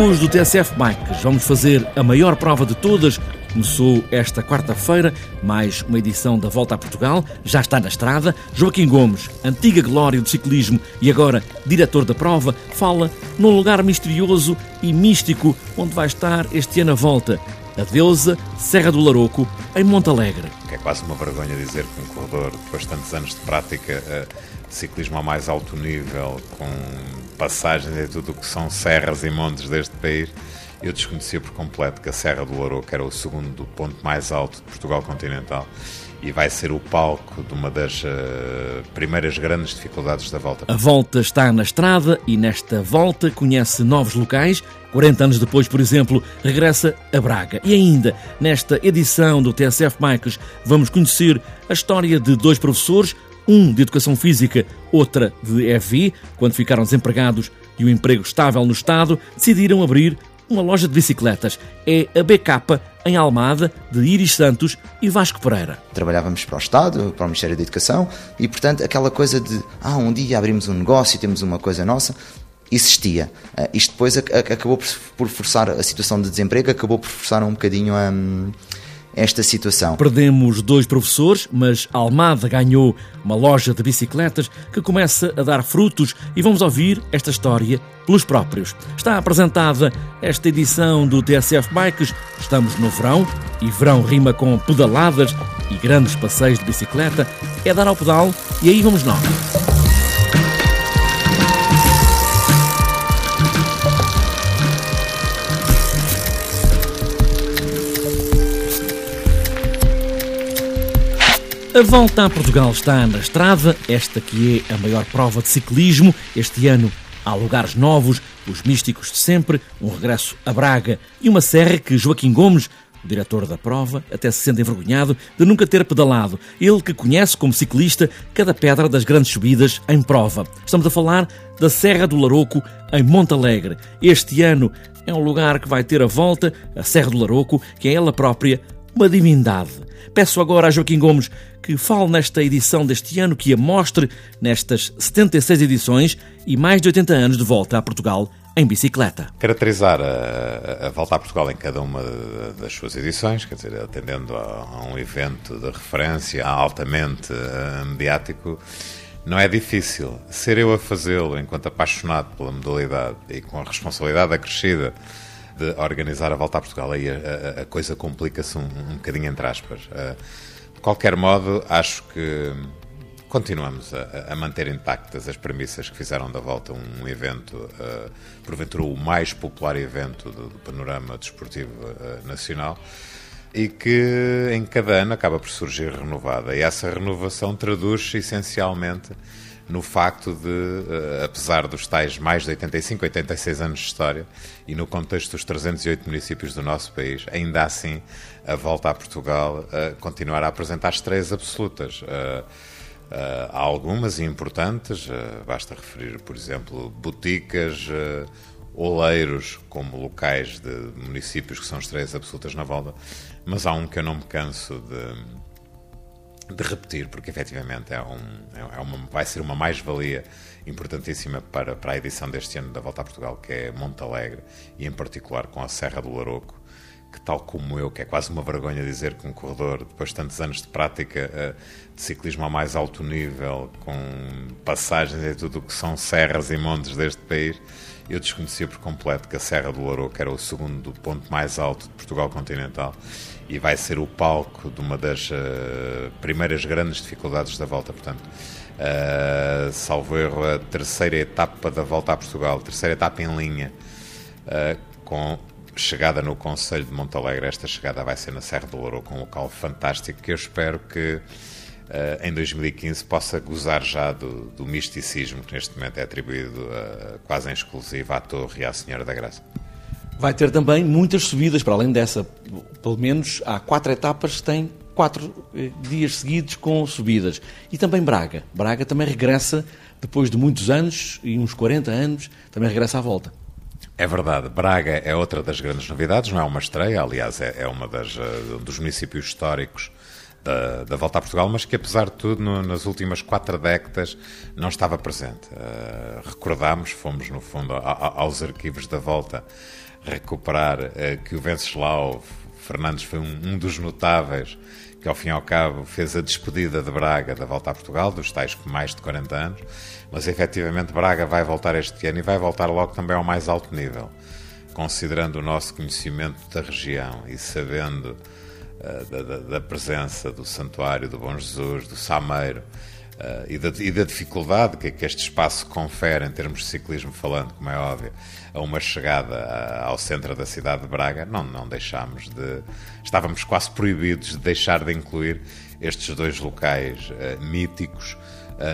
hoje do TSF Bikes. Vamos fazer a maior prova de todas. Começou esta quarta-feira, mais uma edição da Volta a Portugal. Já está na estrada. Joaquim Gomes, antiga glória do ciclismo e agora diretor da prova, fala num lugar misterioso e místico onde vai estar este ano a volta. A deusa Serra do Laroco, em Montalegre. É quase uma vergonha dizer que um corredor, depois de tantos anos de prática eh, de ciclismo ao mais alto nível, com passagens e tudo o que são serras e montes deste país, eu desconhecia por completo que a Serra do Louroco era o segundo ponto mais alto de Portugal continental e vai ser o palco de uma das uh, primeiras grandes dificuldades da volta. A volta está na estrada e nesta volta conhece novos locais. 40 anos depois, por exemplo, regressa a Braga. E ainda, nesta edição do TSF Bikes, vamos conhecer a história de dois professores, um de Educação Física, outra de EV, quando ficaram desempregados e o emprego estável no Estado, decidiram abrir uma loja de bicicletas. É a BK em Almada, de Iris Santos e Vasco Pereira. Trabalhávamos para o Estado, para o Ministério da Educação e, portanto, aquela coisa de ah, um dia abrimos um negócio e temos uma coisa nossa, existia. Uh, isto depois acabou por forçar a situação de desemprego, acabou por forçar um bocadinho a. Um, esta situação. Perdemos dois professores, mas Almada ganhou uma loja de bicicletas que começa a dar frutos e vamos ouvir esta história pelos próprios. Está apresentada esta edição do TSF Bikes. Estamos no verão e verão rima com pedaladas e grandes passeios de bicicleta. É dar ao pedal e aí vamos nós. A volta a Portugal está na estrada, esta que é a maior prova de ciclismo. Este ano há lugares novos, os místicos de sempre, um regresso a Braga e uma serra que Joaquim Gomes, o diretor da prova, até se sente envergonhado de nunca ter pedalado. Ele que conhece como ciclista cada pedra das grandes subidas em prova. Estamos a falar da Serra do Laroco, em Montalegre. Este ano é um lugar que vai ter a volta, a Serra do Laroco, que é ela própria uma divindade. Peço agora a Joaquim Gomes que fale nesta edição deste ano, que a mostre nestas 76 edições e mais de 80 anos de volta a Portugal em bicicleta. Caracterizar a, a, volta a Portugal em cada uma das suas edições, quer dizer, atendendo a, a um evento de referência altamente uh, mediático, não é difícil. Ser eu a fazê-lo enquanto apaixonado pela modalidade e com a responsabilidade acrescida de organizar a volta a Portugal, aí a, a coisa complica-se um, um bocadinho entre aspas. Uh, de qualquer modo, acho que continuamos a, a, manter intactas as premissas que fizeram da volta um, evento, uh, porventura o mais popular evento do, do panorama desportivo uh, nacional e que em cada ano acaba por surgir renovada. E essa renovação traduz-se essencialmente no facto de, uh, apesar dos tais mais de 85, 86 anos de história e no contexto dos 308 municípios do nosso país, ainda assim a volta a Portugal uh, continuar a apresentar estreias absolutas. Uh, há algumas importantes, basta referir, por exemplo, boticas, oleiros como locais de municípios que são estreias absolutas na volta, mas há um que eu não me canso de de repetir, porque efetivamente é, um, é, é uma, vai ser uma mais-valia importantíssima para, para a edição deste ano da Volta a Portugal, que é Monte Alegre, e em particular com a Serra do Laroco, que tal como eu, que é quase uma vergonha dizer que um corredor, depois de tantos anos de prática uh, de ciclismo ao mais alto nível, com passagens e tudo o que são serras e montes deste país, eu desconhecia por completo que a Serra do Laroco era o segundo ponto mais alto de Portugal continental e vai ser o palco de uma das uh, primeiras grandes dificuldades da volta. Portanto, uh, salvo erro, a terceira etapa da volta a Portugal, terceira etapa em linha, uh, com chegada no Conselho de Montalegre. Esta chegada vai ser na Serra do Louro, com um local fantástico que eu espero que uh, em 2015 possa gozar já do, do, misticismo que neste momento é atribuído uh, quase em exclusivo à Torre e à Senhora da Graça. Vai ter também muitas subidas, para além dessa. Pelo menos há quatro etapas que têm quatro eh, dias seguidos com subidas. E também Braga. Braga também regressa, depois de muitos anos, e uns 40 anos, também regressa à volta. É verdade, Braga é outra das grandes novidades, não é uma estreia, aliás, é, é uma das, uh, dos municípios históricos da, da, volta a Portugal, mas que apesar de tudo, no, nas últimas quatro décadas não estava presente. Uh, recordámos, fomos no fundo a, a, aos arquivos da volta recuperar uh, que o Venceslau Fernandes foi um, um, dos notáveis que ao fim e ao cabo fez a despedida de Braga da volta a Portugal, dos tais com mais de 40 anos, mas efetivamente Braga vai voltar este ano e vai voltar logo também ao mais alto nível. Considerando o nosso conhecimento da região e sabendo uh, da, da, da, presença do Santuário do Bom Jesus, do Sameiro, e, da, e, da, dificuldade que, que, este espaço confere, em termos de ciclismo falando, como é óbvio, a uma chegada a, ao centro da cidade de Braga, não, não deixámos de. Estávamos quase proibidos de deixar de incluir estes dois locais uh, míticos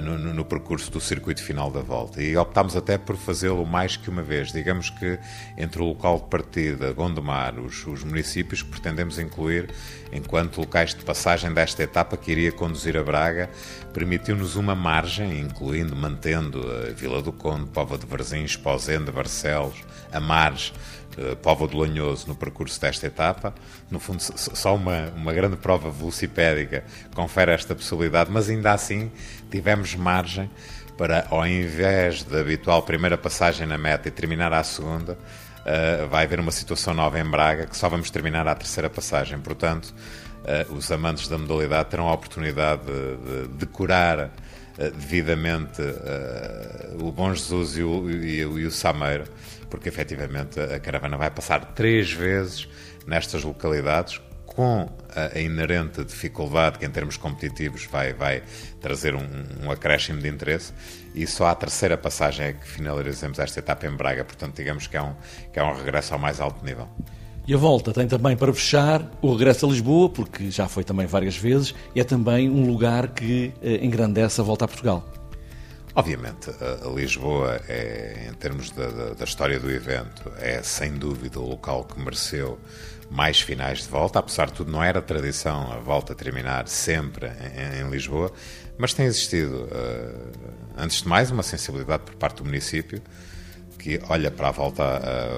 no, no, no, percurso do circuito final da volta. E optámos até por fazê-lo mais que uma vez. Digamos que entre o local de partida, Gondomar, os, os municípios que pretendemos incluir enquanto locais de passagem desta etapa que iria conduzir a Braga, permitiu-nos uma margem, incluindo, mantendo a Vila do Conde, Póvoa de Varzins, Pozende, Barcelos, Amares, eh, Póvoa do Lanhoso no percurso desta etapa. No fundo, só uma, uma grande prova velocipédica confere esta possibilidade, mas ainda assim tivemos margem para, ao invés da habitual primeira passagem na meta e terminar à segunda, uh, vai haver uma situação nova em Braga que só vamos terminar à terceira passagem. Portanto, uh, os amantes da modalidade terão a oportunidade de, de decorar devidamente o Bom Jesus e o, e, e o Sameiro, porque efetivamente a caravana vai passar três vezes nestas localidades com a, inerente dificuldade que, em termos competitivos, vai, vai trazer um, um acréscimo de interesse. E só a terceira passagem é que finalizamos esta etapa em Braga. Portanto, digamos que é um, que é um regresso ao mais alto nível. E a volta tem também para fechar o regresso a Lisboa, porque já foi também várias vezes, e é também um lugar que eh, engrandece a volta a Portugal. Obviamente, a Lisboa, é, em termos da, da, da, história do evento, é sem dúvida o local que mereceu mais finais de volta. Apesar de tudo, não era tradição a volta terminar sempre em, em Lisboa, mas tem existido, uh, antes de mais, uma sensibilidade por parte do município que olha para a volta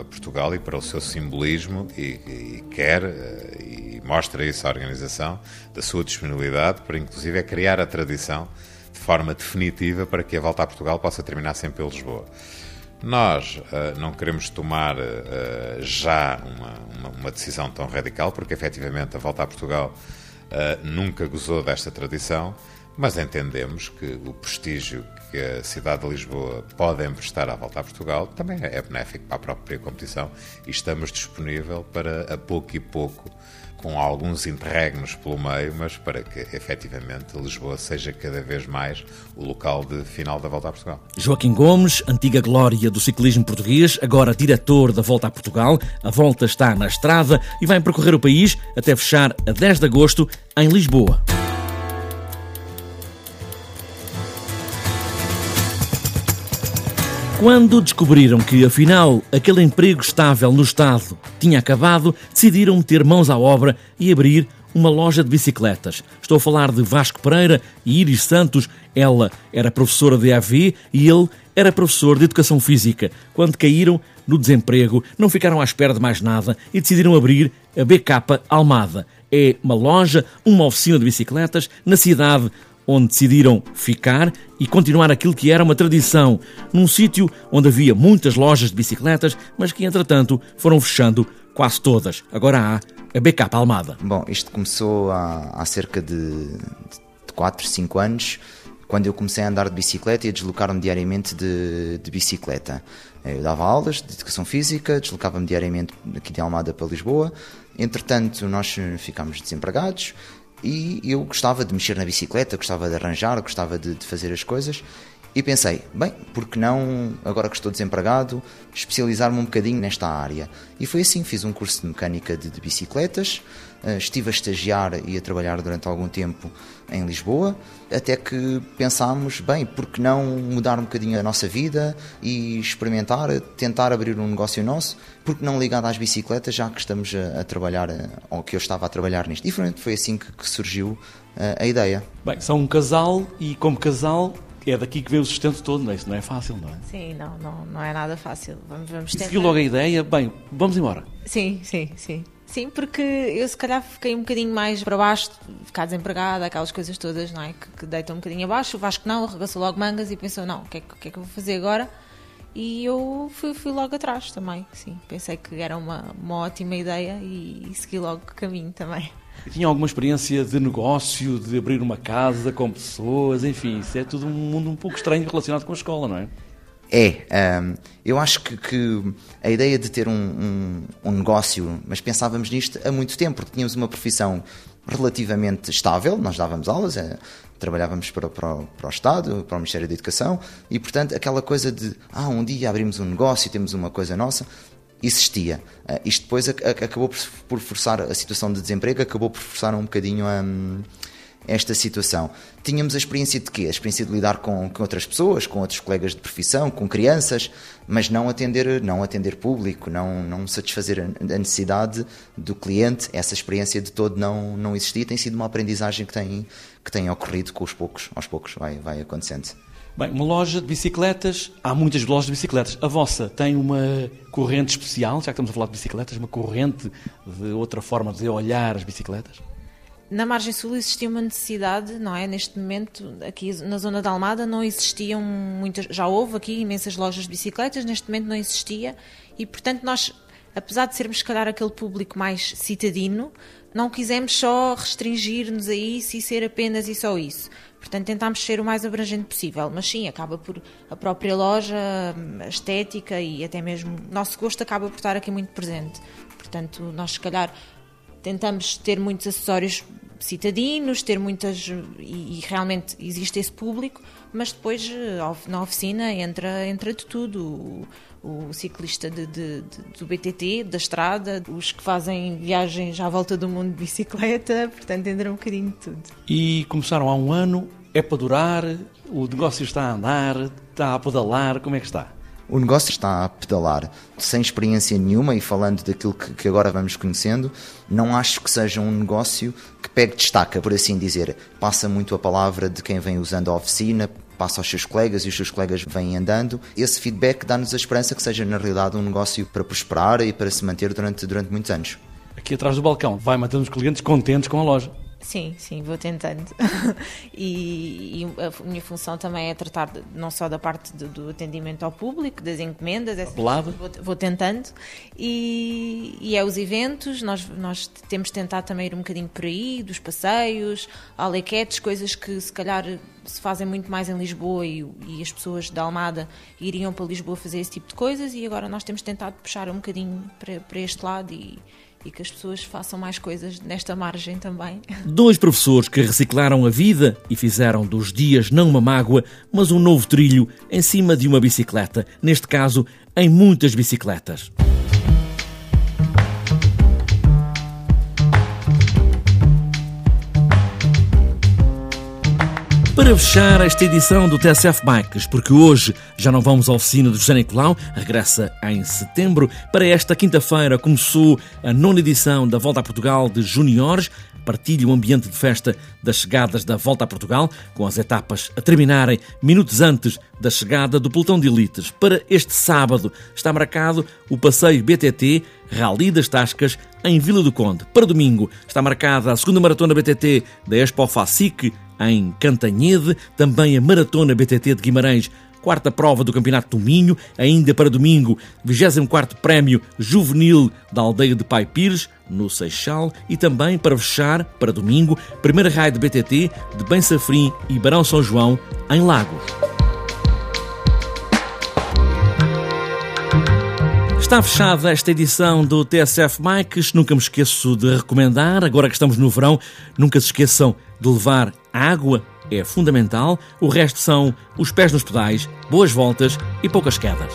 a Portugal e para o seu simbolismo e, e quer uh, e mostra isso à organização da sua disponibilidade para, inclusive, é criar a tradição de forma definitiva para que a volta a Portugal possa terminar sempre em Lisboa. Nós uh, não queremos tomar uh, já uma, uma, uma, decisão tão radical, porque efetivamente a volta a Portugal uh, nunca gozou desta tradição, mas entendemos que o prestígio que a cidade de Lisboa pode emprestar à volta a Portugal também é benéfico para a própria competição e estamos disponíveis para, a pouco e pouco, com alguns interregnos pelo meio, mas para que efetivamente Lisboa seja cada vez mais o local de final da Volta a Portugal. Joaquim Gomes, antiga glória do ciclismo português, agora diretor da Volta a Portugal. A volta está na estrada e vai percorrer o país até fechar a 10 de agosto em Lisboa. Quando descobriram que, afinal, aquele emprego estável no Estado tinha acabado, decidiram meter mãos à obra e abrir uma loja de bicicletas. Estou a falar de Vasco Pereira e Iris Santos. Ela era professora de AV e ele era professor de Educação Física. Quando caíram no desemprego, não ficaram à espera de mais nada e decidiram abrir a BK Almada. É uma loja, uma oficina de bicicletas na cidade onde decidiram ficar e continuar aquilo que era uma tradição, num sítio onde havia muitas lojas de bicicletas, mas que entretanto foram fechando quase todas. Agora há a BK Almada. Bom, isto começou há, há cerca de, de 4, 5 anos, quando eu comecei a andar de bicicleta e a deslocar-me diariamente de, de bicicleta. Eu dava aulas de educação física, deslocava-me diariamente aqui de Almada para Lisboa. Entretanto, nós ficámos desempregados e eu gostava de mexer na bicicleta, gostava de arranjar, gostava de, de fazer as coisas. E pensei, bem, por que não, agora que estou desempregado, especializar-me um bocadinho nesta área? E foi assim, fiz um curso de mecânica de, de bicicletas, estive a estagiar e a trabalhar durante algum tempo em Lisboa, até que pensámos, bem, por que não mudar um bocadinho a nossa vida e experimentar, tentar abrir um negócio nosso, porque não ligado às bicicletas, já que estamos a, a trabalhar, eh, ou que eu estava a trabalhar nisto. E foi assim que, que surgiu a, eh, a ideia. Bem, são um casal e como casal é daqui que vem o sustento todo, não é? Isso não é fácil, não é? Sim, não, não, não é nada fácil. Vamos, vamos tentar. Seguiu logo a ideia, bem, vamos embora. Sim, sim, sim. Sim, porque eu se calhar fiquei um bocadinho mais para baixo, ficar desempregada, aquelas coisas todas, não é? Que, que deitam um bocadinho abaixo. O Vasco não, arregaçou logo mangas e pensou: não, o que, é, que é que eu vou fazer agora? E eu fui, fui, logo atrás também, sim. Pensei que era uma, uma ótima ideia e, e segui logo o caminho também. Tinha alguma experiência de negócio, de abrir uma casa com pessoas, enfim, isso é tudo um mundo um pouco estranho relacionado com a escola, não é? É, um, eu acho que, que, a ideia de ter um, um, um, negócio, mas pensávamos nisto há muito tempo, porque tínhamos uma profissão relativamente estável, nós dávamos aulas, é, trabalhávamos para, para, para, o Estado, para o Ministério da Educação, e portanto aquela coisa de, ah, um dia abrimos um negócio temos uma coisa nossa, existia. Uh, isto depois acabou por forçar, a situação de desemprego acabou por forçar um bocadinho a. Um, esta situação. Tínhamos a experiência de quê? A experiência de lidar com, com outras pessoas, com outros colegas de profissão, com crianças, mas não atender, não atender público, não, não satisfazer a necessidade do cliente. Essa experiência de todo não, não existia. Tem sido uma aprendizagem que tem, que tem ocorrido com os poucos, aos poucos vai, vai acontecendo. Bem, uma loja de bicicletas, há muitas lojas de bicicletas. A vossa tem uma corrente especial, já que estamos a falar de bicicletas, uma corrente de outra forma de olhar as bicicletas? na margem sul existia uma necessidade, não é? Neste momento, aqui na zona da Almada, não existiam muitas. Já houve aqui imensas lojas de bicicletas, neste momento não existia, e portanto nós, apesar de sermos, se calhar, aquele público mais citadino, não quisemos só restringir-nos a isso e ser apenas e só isso. Portanto, tentámos ser o mais abrangente possível, mas sim, acaba por a própria loja, a estética e até mesmo nosso gosto acaba por estar aqui muito presente. Portanto, nós se calhar tentamos ter muitos acessórios citadinos, ter muitas. E, e, realmente existe esse público, mas depois eh, na oficina entra, entra de tudo. O, ciclista de, de, de, do BTT, da estrada, os que fazem viagens à volta do mundo de bicicleta, portanto entra um bocadinho de tudo. E começaram há um ano, é para durar, o negócio está a andar, está a pedalar, como é que está? o negócio está a pedalar sem experiência nenhuma e falando daquilo que, que, agora vamos conhecendo, não acho que seja um negócio que pegue destaca, por assim dizer. Passa muito a palavra de quem vem usando a oficina, passa aos seus colegas e os seus colegas vêm andando. Esse feedback dá-nos a esperança que seja, na realidade, um negócio para prosperar e para se manter durante, durante muitos anos. Aqui atrás do balcão, vai mantendo os clientes contentes com a loja. Sim, sim, vou tentando. e, e, a minha função também é tratar de, não só da parte do, do, atendimento ao público, das encomendas, essas, vou, vou, tentando. E, e, é os eventos, nós, nós temos tentado também ir um bocadinho por aí, dos passeios, alequetes, coisas que se calhar se fazem muito mais em Lisboa e, e, as pessoas da Almada iriam para Lisboa fazer esse tipo de coisas e agora nós temos tentado puxar um bocadinho para, para este lado e e que as pessoas façam mais coisas nesta margem também. Dois professores que reciclaram a vida e fizeram dos dias não uma mágoa, mas um novo trilho em cima de uma bicicleta, neste caso, em muitas bicicletas. Para fechar esta edição do TSF Bikes, porque hoje já não vamos à oficina do José Nicolau, regressa em setembro. Para esta quinta-feira começou a nona edição da Volta a Portugal de Juniores. Partilhe o ambiente de festa das chegadas da Volta a Portugal, com as etapas a terminarem minutos antes da chegada do pelotão de elites. Para este sábado está marcado o passeio BTT Rally das Tascas em Vila do Conde. Para domingo está marcada a segunda maratona BTT da Expo Facic em Cantanhede, também a Maratona BTT de Guimarães, quarta prova do Campeonato do Minho, ainda para domingo, 24º Prémio Juvenil da Aldeia de Pai Pires, no Seixal, e também para fechar, para domingo, primeira raia de BTT de Bem Safrim e Barão São João, em Lagos. Está fechada esta edição do TSF Bikes. Nunca me esqueço de recomendar, agora que estamos no verão, nunca se esqueçam de levar água, é fundamental. O resto são os pés nos pedais, boas voltas e poucas quedas.